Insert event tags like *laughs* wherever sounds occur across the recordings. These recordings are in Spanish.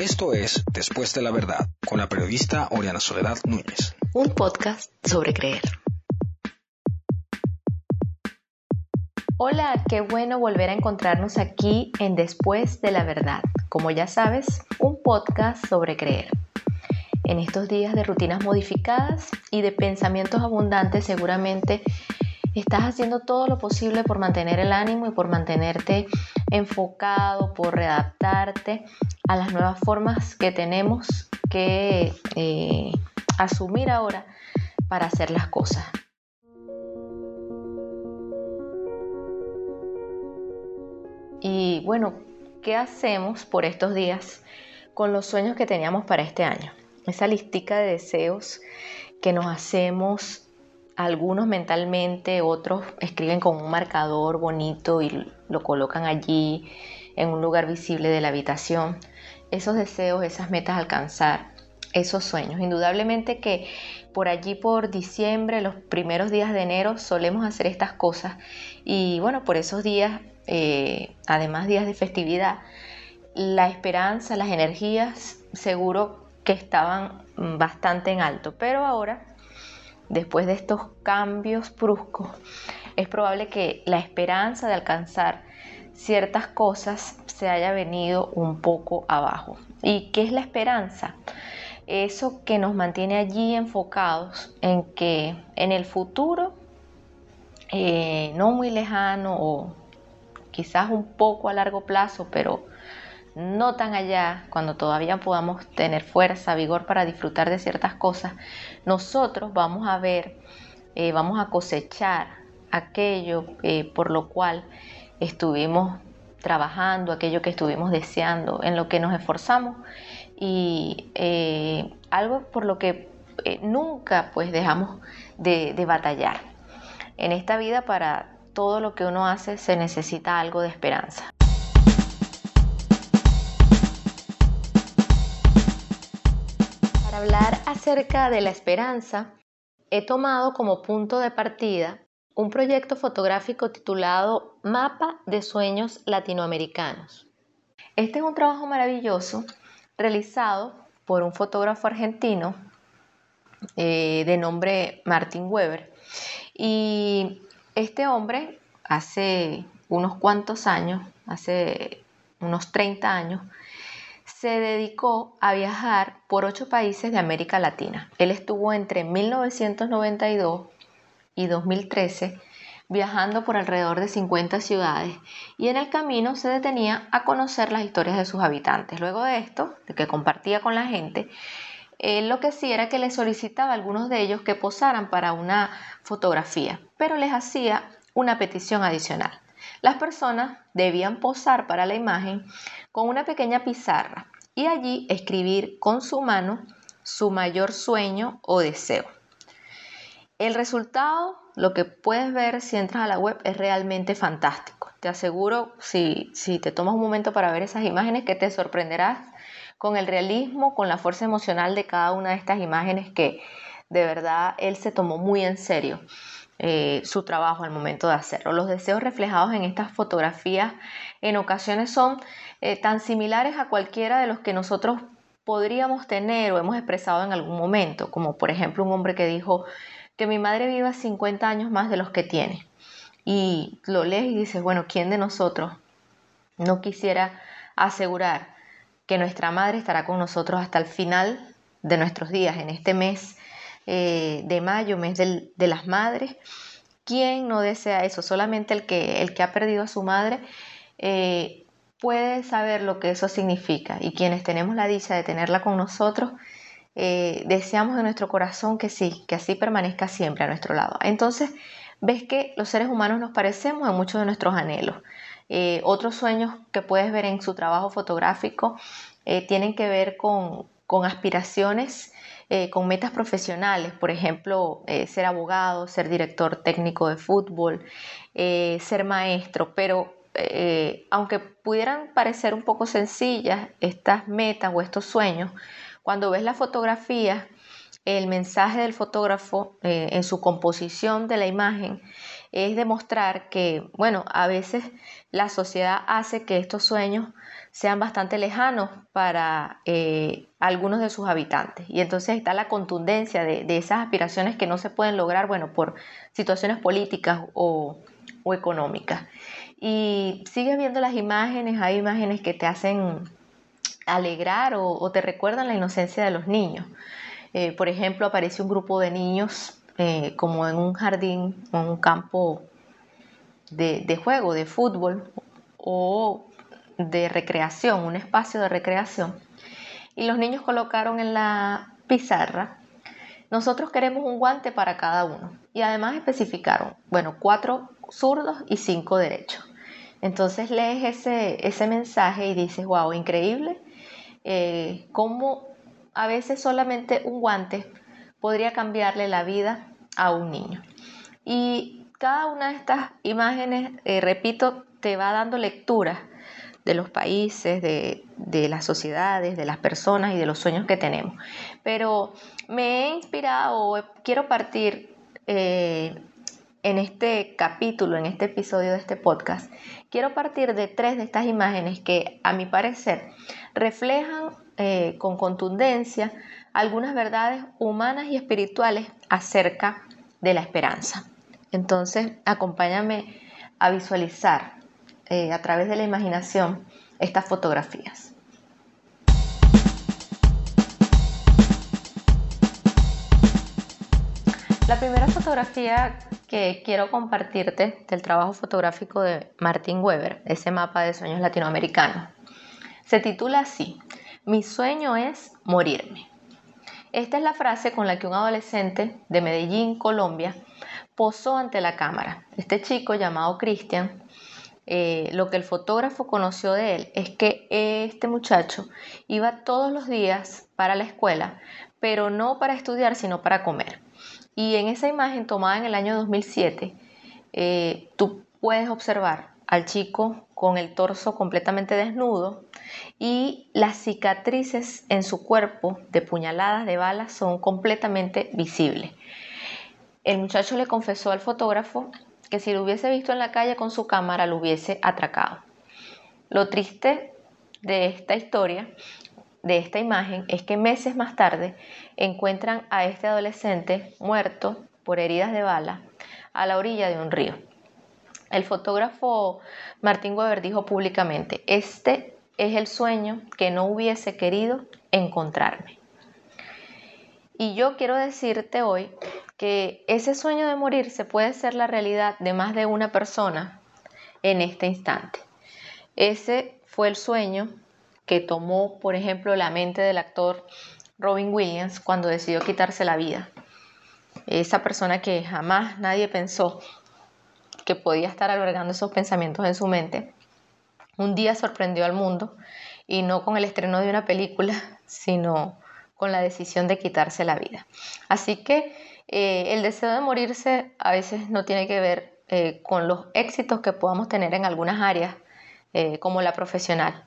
Esto es Después de la Verdad, con la periodista Oriana Soledad Núñez. Un podcast sobre creer. Hola, qué bueno volver a encontrarnos aquí en Después de la Verdad. Como ya sabes, un podcast sobre creer. En estos días de rutinas modificadas y de pensamientos abundantes, seguramente estás haciendo todo lo posible por mantener el ánimo y por mantenerte enfocado, por readaptarte a las nuevas formas que tenemos que eh, asumir ahora para hacer las cosas. Y bueno, ¿qué hacemos por estos días con los sueños que teníamos para este año? Esa listica de deseos que nos hacemos algunos mentalmente, otros escriben con un marcador bonito y lo colocan allí en un lugar visible de la habitación. Esos deseos, esas metas alcanzar, esos sueños. Indudablemente que por allí por diciembre, los primeros días de enero, solemos hacer estas cosas. Y bueno, por esos días, eh, además días de festividad, la esperanza, las energías, seguro que estaban bastante en alto. Pero ahora después de estos cambios bruscos, es probable que la esperanza de alcanzar ciertas cosas se haya venido un poco abajo. ¿Y qué es la esperanza? Eso que nos mantiene allí enfocados en que en el futuro, eh, no muy lejano o quizás un poco a largo plazo, pero no tan allá, cuando todavía podamos tener fuerza, vigor para disfrutar de ciertas cosas, nosotros vamos a ver, eh, vamos a cosechar aquello eh, por lo cual estuvimos trabajando, aquello que estuvimos deseando, en lo que nos esforzamos y eh, algo por lo que nunca pues dejamos de, de batallar. En esta vida para todo lo que uno hace se necesita algo de esperanza. Hablar acerca de la esperanza, he tomado como punto de partida un proyecto fotográfico titulado Mapa de Sueños Latinoamericanos. Este es un trabajo maravilloso realizado por un fotógrafo argentino eh, de nombre Martin Weber. Y este hombre hace unos cuantos años, hace unos 30 años, se dedicó a viajar por ocho países de América Latina. Él estuvo entre 1992 y 2013 viajando por alrededor de 50 ciudades y en el camino se detenía a conocer las historias de sus habitantes. Luego de esto, de que compartía con la gente, él lo que hacía era que le solicitaba a algunos de ellos que posaran para una fotografía, pero les hacía una petición adicional. Las personas debían posar para la imagen con una pequeña pizarra y allí escribir con su mano su mayor sueño o deseo. El resultado, lo que puedes ver si entras a la web, es realmente fantástico. Te aseguro, si, si te tomas un momento para ver esas imágenes, que te sorprenderás con el realismo, con la fuerza emocional de cada una de estas imágenes que de verdad él se tomó muy en serio. Eh, su trabajo al momento de hacerlo. Los deseos reflejados en estas fotografías en ocasiones son eh, tan similares a cualquiera de los que nosotros podríamos tener o hemos expresado en algún momento, como por ejemplo un hombre que dijo que mi madre viva 50 años más de los que tiene. Y lo lees y dices, bueno, ¿quién de nosotros no quisiera asegurar que nuestra madre estará con nosotros hasta el final de nuestros días, en este mes eh, de mayo, mes de las madres. ¿Quién no desea eso? Solamente el que, el que ha perdido a su madre eh, puede saber lo que eso significa y quienes tenemos la dicha de tenerla con nosotros, eh, deseamos en nuestro corazón que sí, que así permanezca siempre a nuestro lado. Entonces, ves que los seres humanos nos parecemos en muchos de nuestros anhelos. otros sueños que puedes ver en su trabajo fotográfico tienen que ver con, con aspiraciones eh, con metas profesionales, por ejemplo, eh, ser abogado, ser director técnico de fútbol, eh, ser maestro, pero aunque pudieran parecer un poco sencillas estas metas o estos sueños, cuando ves la fotografía, el mensaje del fotógrafo en su composición de la imagen es demostrar que, bueno, a veces la sociedad hace que estos sueños sean bastante lejanos para eh, algunos de sus habitantes. Y entonces está la contundencia de, esas aspiraciones que no se pueden lograr, bueno, por situaciones políticas o, económicas. Y sigue viendo las imágenes, hay imágenes que te hacen alegrar o, te recuerdan la inocencia de los niños. Eh, por ejemplo, aparece un grupo de niños eh, como en un jardín o en un campo de, de juego, de fútbol o de recreación, un espacio de recreación. Y los niños colocaron en la pizarra, nosotros queremos un guante para cada uno. Y además especificaron, bueno, cuatro zurdos y cinco derechos. Entonces lees ese, ese mensaje y dices, wow, increíble, eh, cómo a veces solamente un guante podría cambiarle la vida a un niño. Y cada una de estas imágenes, eh, repito, te va dando lectura de los países, de, las sociedades, de las personas y de los sueños que tenemos. Pero me he inspirado, quiero partir eh, en este capítulo, en este episodio de este podcast, quiero partir de tres de estas imágenes que a mi parecer reflejan eh, con contundencia algunas verdades humanas y espirituales acerca de la esperanza. Entonces, acompáñame a visualizar eh, a través de la imaginación estas fotografías. La primera fotografía que quiero compartirte del trabajo fotográfico de Martin Weber, ese mapa de sueños latinoamericanos, se titula así, Mi sueño es morirme. Esta es la frase con la que un adolescente de Medellín, Colombia, posó ante la cámara. Este chico llamado Cristian, eh, lo que el fotógrafo conoció de él es que este muchacho iba todos los días para la escuela, pero no para estudiar, sino para comer. Y en esa imagen tomada en el año 2007, eh, tú puedes observar al chico con el torso completamente desnudo y las cicatrices en su cuerpo de puñaladas de balas son completamente visibles. El muchacho le confesó al fotógrafo que si lo hubiese visto en la calle con su cámara lo hubiese atracado. Lo triste de esta historia, de esta imagen, es que meses más tarde encuentran a este adolescente muerto por heridas de bala a la orilla de un río. El fotógrafo Martín Weber dijo públicamente, este es el sueño que no hubiese querido encontrarme. Y yo quiero decirte hoy que ese sueño de morir se puede ser la realidad de más de una persona en este instante. Ese fue el sueño que tomó, por ejemplo, la mente del actor Robin Williams cuando decidió quitarse la vida. Esa persona que jamás nadie pensó que podía estar albergando esos pensamientos en su mente, un día sorprendió al mundo y no con el estreno de una película, sino con la decisión de quitarse la vida. Así que eh, el deseo de morirse a veces no tiene que ver eh, con los éxitos que podamos tener en algunas áreas, eh, como la profesional.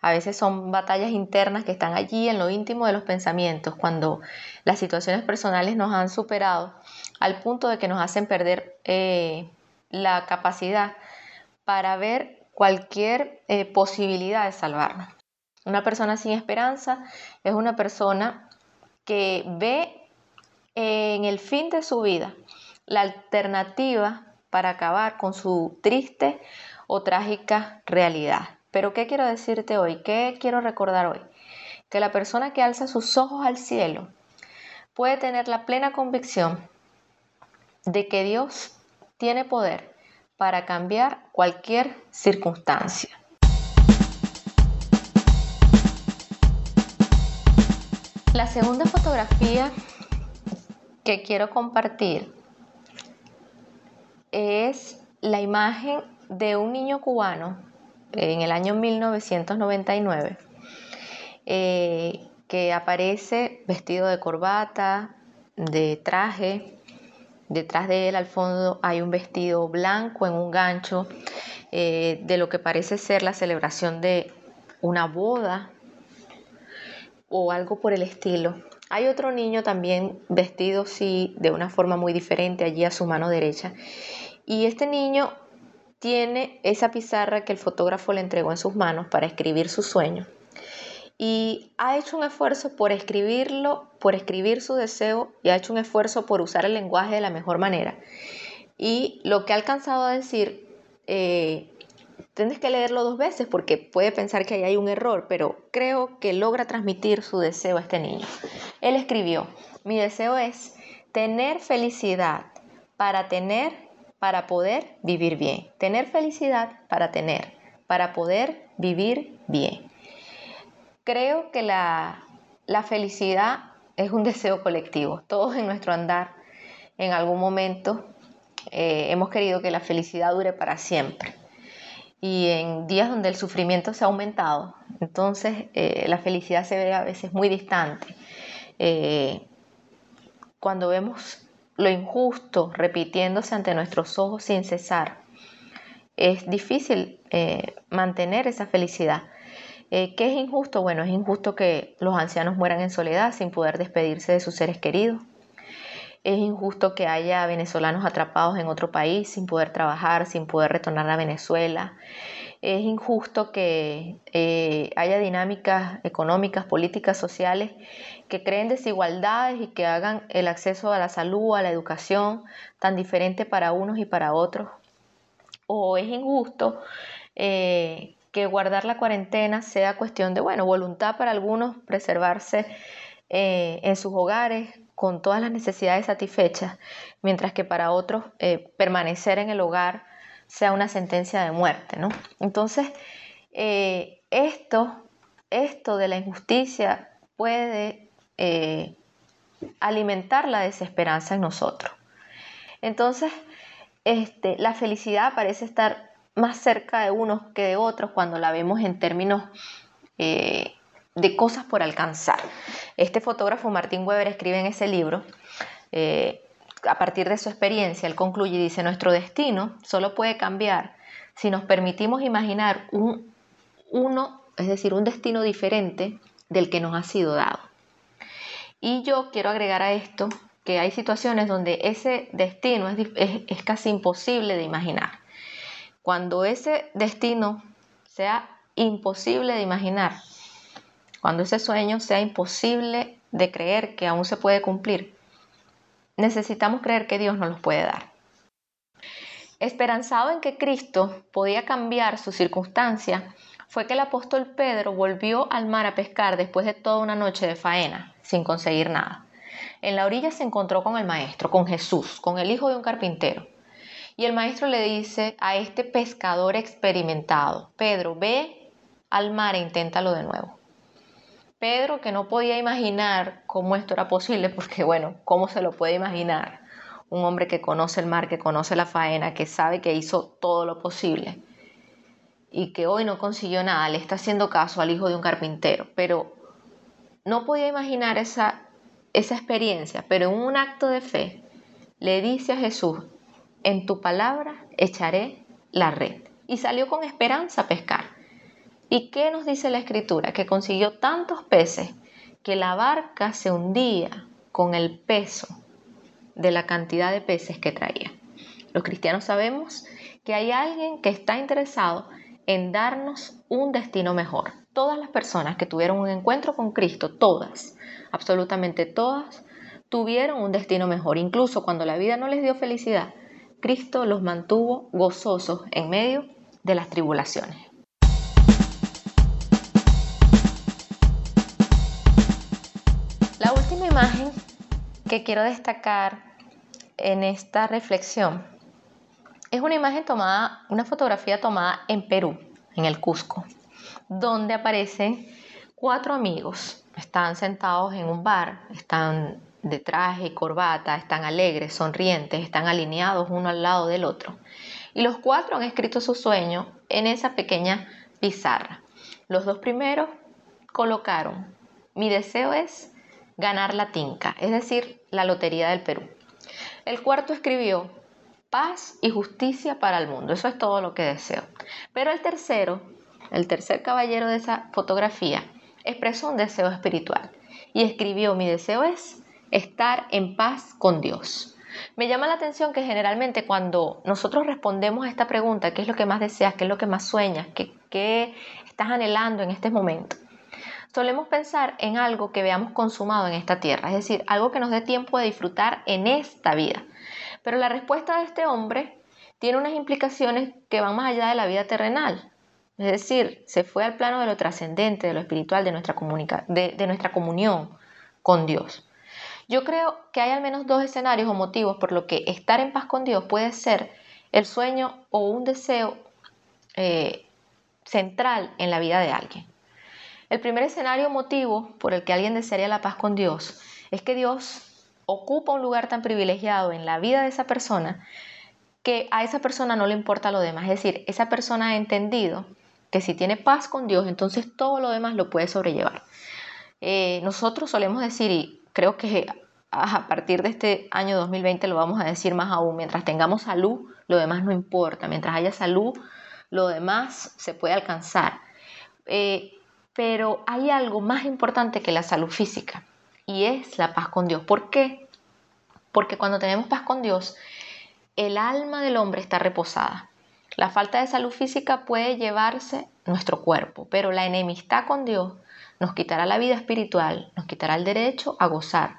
A veces son batallas internas que están allí en lo íntimo de los pensamientos, cuando las situaciones personales nos han superado al punto de que nos hacen perder la capacidad para ver cualquier posibilidad de salvarnos. Una persona sin esperanza es una persona que ve en el fin de su vida la alternativa para acabar con su triste o trágica realidad. Pero ¿qué quiero decirte hoy? ¿Qué quiero recordar hoy? Que la persona que alza sus ojos al cielo puede tener la plena convicción de que Dios tiene poder para cambiar cualquier circunstancia. La segunda fotografía que quiero compartir es la imagen de un niño cubano en el año 1999 eh, que aparece vestido de corbata, de traje, Detrás de él al fondo hay un vestido blanco en un gancho eh, de lo que parece ser la celebración de una boda o algo por el estilo. Hay otro niño también vestido sí de una forma muy diferente allí a su mano derecha Y este niño tiene esa pizarra que el fotógrafo le entregó en sus manos para escribir su sueño. Y ha hecho un esfuerzo por escribirlo, por escribir su deseo y ha hecho un esfuerzo por usar el lenguaje de la mejor manera. Y lo que ha alcanzado a decir, eh, tienes que leerlo dos veces porque puede pensar que ahí hay un error, pero creo que logra transmitir su deseo a este niño. Él escribió, mi deseo es tener felicidad para tener, para poder vivir bien. Tener felicidad para tener, para poder vivir bien. Creo que la, la felicidad es un *laughs* deseo colectivo. Todos en nuestro andar, en algún momento, eh, hemos querido que la felicidad dure para siempre. Y en días donde el sufrimiento se ha aumentado, entonces eh, la felicidad se ve a veces muy distante. Eh, cuando vemos lo injusto repitiéndose ante nuestros ojos sin cesar, es difícil mantener esa felicidad. ¿Qué es injusto? Bueno, es injusto que los ancianos mueran en soledad sin poder despedirse de sus seres queridos. Es injusto que haya venezolanos atrapados en otro país sin poder trabajar, sin poder retornar a Venezuela. Es injusto que eh, haya dinámicas económicas, políticas, sociales que creen desigualdades y que hagan el acceso a la salud, a la educación tan diferente para unos y para otros. O es injusto eh, que guardar la cuarentena sea cuestión de, bueno, voluntad para algunos, preservarse eh, en sus hogares, con todas las necesidades satisfechas, mientras que para otros eh, permanecer en el hogar sea una sentencia de muerte. ¿no? Entonces, eh, esto, esto de la injusticia puede eh, alimentar la desesperanza en nosotros. Entonces, este, la felicidad parece estar más cerca de unos que de otros cuando la vemos en términos de cosas por alcanzar. Este fotógrafo Martín Weber escribe en ese libro, eh, a partir de su experiencia, él concluye y dice, nuestro destino solo puede cambiar si nos permitimos imaginar un, uno, es decir, un destino diferente del que nos ha sido dado. Y yo quiero agregar a esto que hay situaciones donde ese destino es casi imposible de imaginar. Cuando ese destino sea imposible de imaginar, cuando ese sueño sea imposible de creer que aún se puede cumplir, necesitamos creer que Dios nos los puede dar. Esperanzado en que Cristo podía cambiar su circunstancia, fue que el apóstol Pedro volvió al mar a pescar después de toda una noche de faena, sin conseguir nada. En la orilla se encontró con el maestro, con Jesús, con el hijo de un carpintero. Y el maestro le dice a este pescador experimentado, Pedro, ve al mar e inténtalo de nuevo. Pedro, que no podía imaginar cómo esto era posible, porque bueno, ¿cómo se lo puede imaginar? Un hombre que conoce el mar, que conoce la faena, que sabe que hizo todo lo posible y que hoy no consiguió nada, le está haciendo caso al hijo de un carpintero, pero no podía imaginar esa, esa experiencia, pero en un acto de fe le dice a Jesús, en tu palabra echaré la red. Y salió con esperanza a pescar. ¿Y qué nos dice la escritura? Que consiguió tantos peces que la barca se hundía con el peso de la cantidad de peces que traía. Los cristianos sabemos que hay alguien que está interesado en darnos un destino mejor. Todas las personas que tuvieron un encuentro con Cristo, todas, absolutamente todas, tuvieron un destino mejor. Incluso cuando la vida no les dio felicidad, Cristo los mantuvo gozosos en medio de las tribulaciones. Imagen que quiero destacar en esta reflexión es una imagen tomada, una fotografía tomada en Perú, en el Cusco, donde aparecen cuatro amigos. Están sentados en un bar, están de traje y corbata, están alegres, sonrientes, están alineados uno al lado del otro. Y los cuatro han escrito su sueño en esa pequeña pizarra. Los dos primeros colocaron, mi deseo es ganar la tinca, es decir, la Lotería del Perú. El cuarto escribió paz y justicia para el mundo, eso es todo lo que deseo. Pero el tercero, el tercer caballero de esa fotografía, expresó un deseo espiritual y escribió mi deseo es estar en paz con Dios. Me llama la atención que generalmente cuando nosotros respondemos a esta pregunta, ¿qué es lo que más deseas? ¿Qué es lo que más sueñas? ¿Qué, qué estás anhelando en este momento? Solemos pensar en algo que veamos consumado en esta tierra, es decir, algo que nos dé tiempo de disfrutar en esta vida. Pero la respuesta de este hombre tiene unas implicaciones que van más allá de la vida terrenal. Es decir, se fue al plano de lo trascendente, de lo espiritual, de nuestra, de nuestra comunión con Dios. Yo creo que hay al menos dos escenarios o motivos por lo que estar en paz con Dios puede ser el sueño o un deseo eh, central en la vida de alguien. El primer escenario motivo por el que alguien desearía la paz con Dios es que Dios ocupa un lugar tan privilegiado en la vida de esa persona que a esa persona no le importa lo demás. Es decir, esa persona ha entendido que si tiene paz con Dios, entonces todo lo demás lo puede sobrellevar. Eh, nosotros solemos decir, y creo que a partir de este año 2020 lo vamos a decir más aún, mientras tengamos salud, lo demás no importa, mientras haya salud, lo demás se puede alcanzar. Eh, pero hay algo más importante que la salud física y es la paz con Dios. ¿Por qué? Porque cuando tenemos paz con Dios, el alma del hombre está reposada. La falta de salud física puede llevarse nuestro cuerpo, pero la enemistad con Dios nos quitará la vida espiritual, nos quitará el derecho a gozar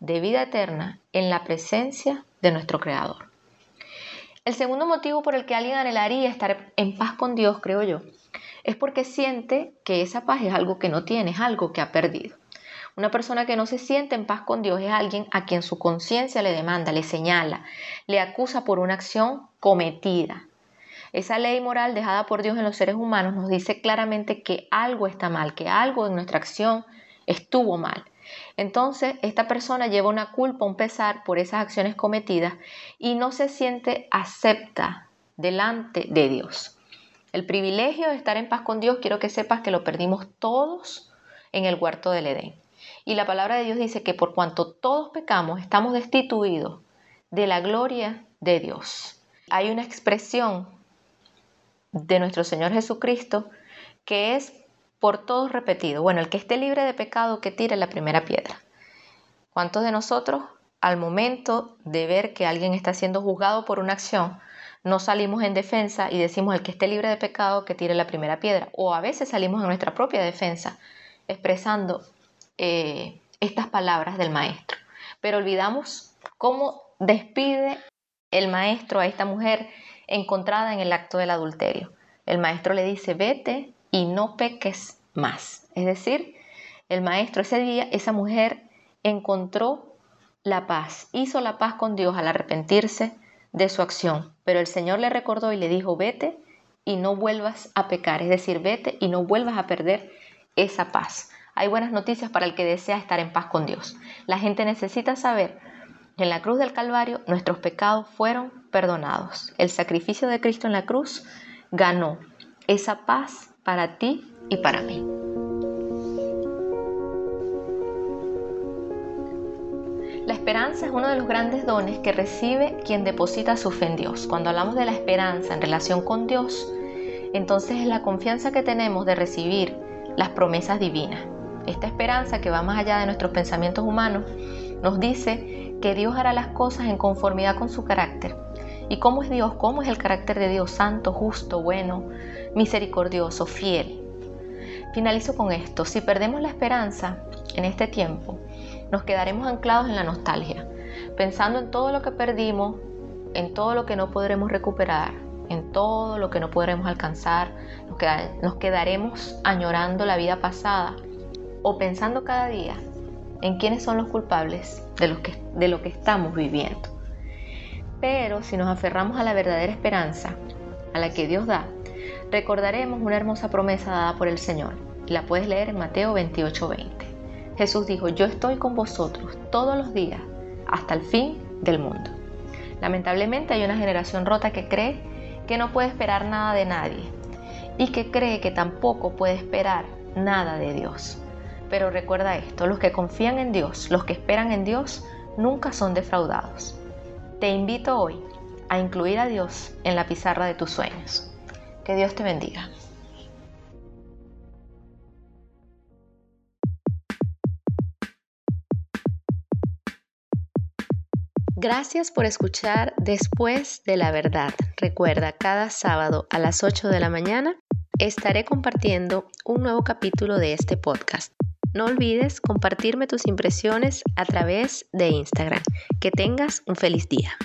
de vida eterna en la presencia de nuestro Creador. El segundo motivo por el que alguien anhelaría estar en paz con Dios, creo yo, es porque siente que esa paz es algo que no tiene, es algo que ha perdido. Una persona que no se siente en paz con Dios es alguien a quien su conciencia le demanda, le señala, le acusa por una acción cometida, esa ley moral dejada por Dios en los seres humanos nos dice claramente que algo está mal, que algo en nuestra acción estuvo mal. Entonces, esta persona lleva una culpa, un pesar por esas acciones cometidas y no se siente acepta delante de Dios. El privilegio de estar en paz con Dios, quiero que sepas que lo perdimos todos en el huerto del Edén. Y la palabra de Dios dice que por cuanto todos pecamos, estamos destituidos de la gloria de Dios. Hay una expresión de nuestro Señor Jesucristo, que es por todos repetido. Bueno, el que esté libre de pecado, que tire la primera piedra. ¿Cuántos de nosotros, al momento de ver que alguien está siendo juzgado por una acción, no salimos en defensa y decimos el que esté libre de pecado, que tire la primera piedra? O a veces salimos en nuestra propia defensa, expresando eh, estas palabras del maestro. Pero olvidamos cómo despide el maestro a esta mujer encontrada en el acto del adulterio. El maestro le dice, vete y no peques más. Es decir, el maestro ese día, esa mujer encontró la paz, hizo la paz con Dios al arrepentirse de su acción, pero el Señor le recordó y le dijo, vete y no vuelvas a pecar, es decir, vete y no vuelvas a perder esa paz. Hay buenas noticias para el que desea estar en paz con Dios. La gente necesita saber en la cruz del Calvario nuestros pecados fueron perdonados. El sacrificio de Cristo en la cruz ganó esa paz para ti y para mí. Esperanza es uno de los grandes dones que recibe quien deposita su fe en Dios. Cuando hablamos de la esperanza en relación con Dios, entonces es la confianza que tenemos de recibir las promesas divinas. Esta esperanza que va más allá de nuestros pensamientos humanos nos dice que Dios hará las cosas en conformidad con su carácter. ¿Y cómo es Dios? ¿Cómo es el carácter de Dios? Santo, justo, bueno, misericordioso, fiel. Finalizo con esto. Si perdemos la esperanza en este tiempo, nos quedaremos anclados en la nostalgia, pensando en todo lo que perdimos, en todo lo que no podremos recuperar, en todo lo que no podremos alcanzar. Nos, quedaremos añorando la vida pasada o pensando cada día en quiénes son los culpables de lo, que, de lo que estamos viviendo. Pero si nos aferramos a la verdadera esperanza, a la que Dios da, recordaremos una hermosa promesa dada por el Señor. La puedes leer en Mateo 28:20. Jesús dijo, yo estoy con vosotros todos los días hasta el fin del mundo. Lamentablemente hay una generación rota que cree que no puede esperar nada de nadie y que cree que tampoco puede esperar nada de Dios. Pero recuerda esto, los que confían en Dios, los que esperan en Dios, nunca son defraudados. Te invito hoy a incluir a Dios en la pizarra de tus sueños. Que Dios te bendiga. Gracias por escuchar Después de la Verdad. Recuerda, cada sábado a las 8 de la mañana estaré compartiendo un nuevo capítulo de este podcast. No olvides compartirme tus impresiones a través de Instagram. Que tengas un feliz día.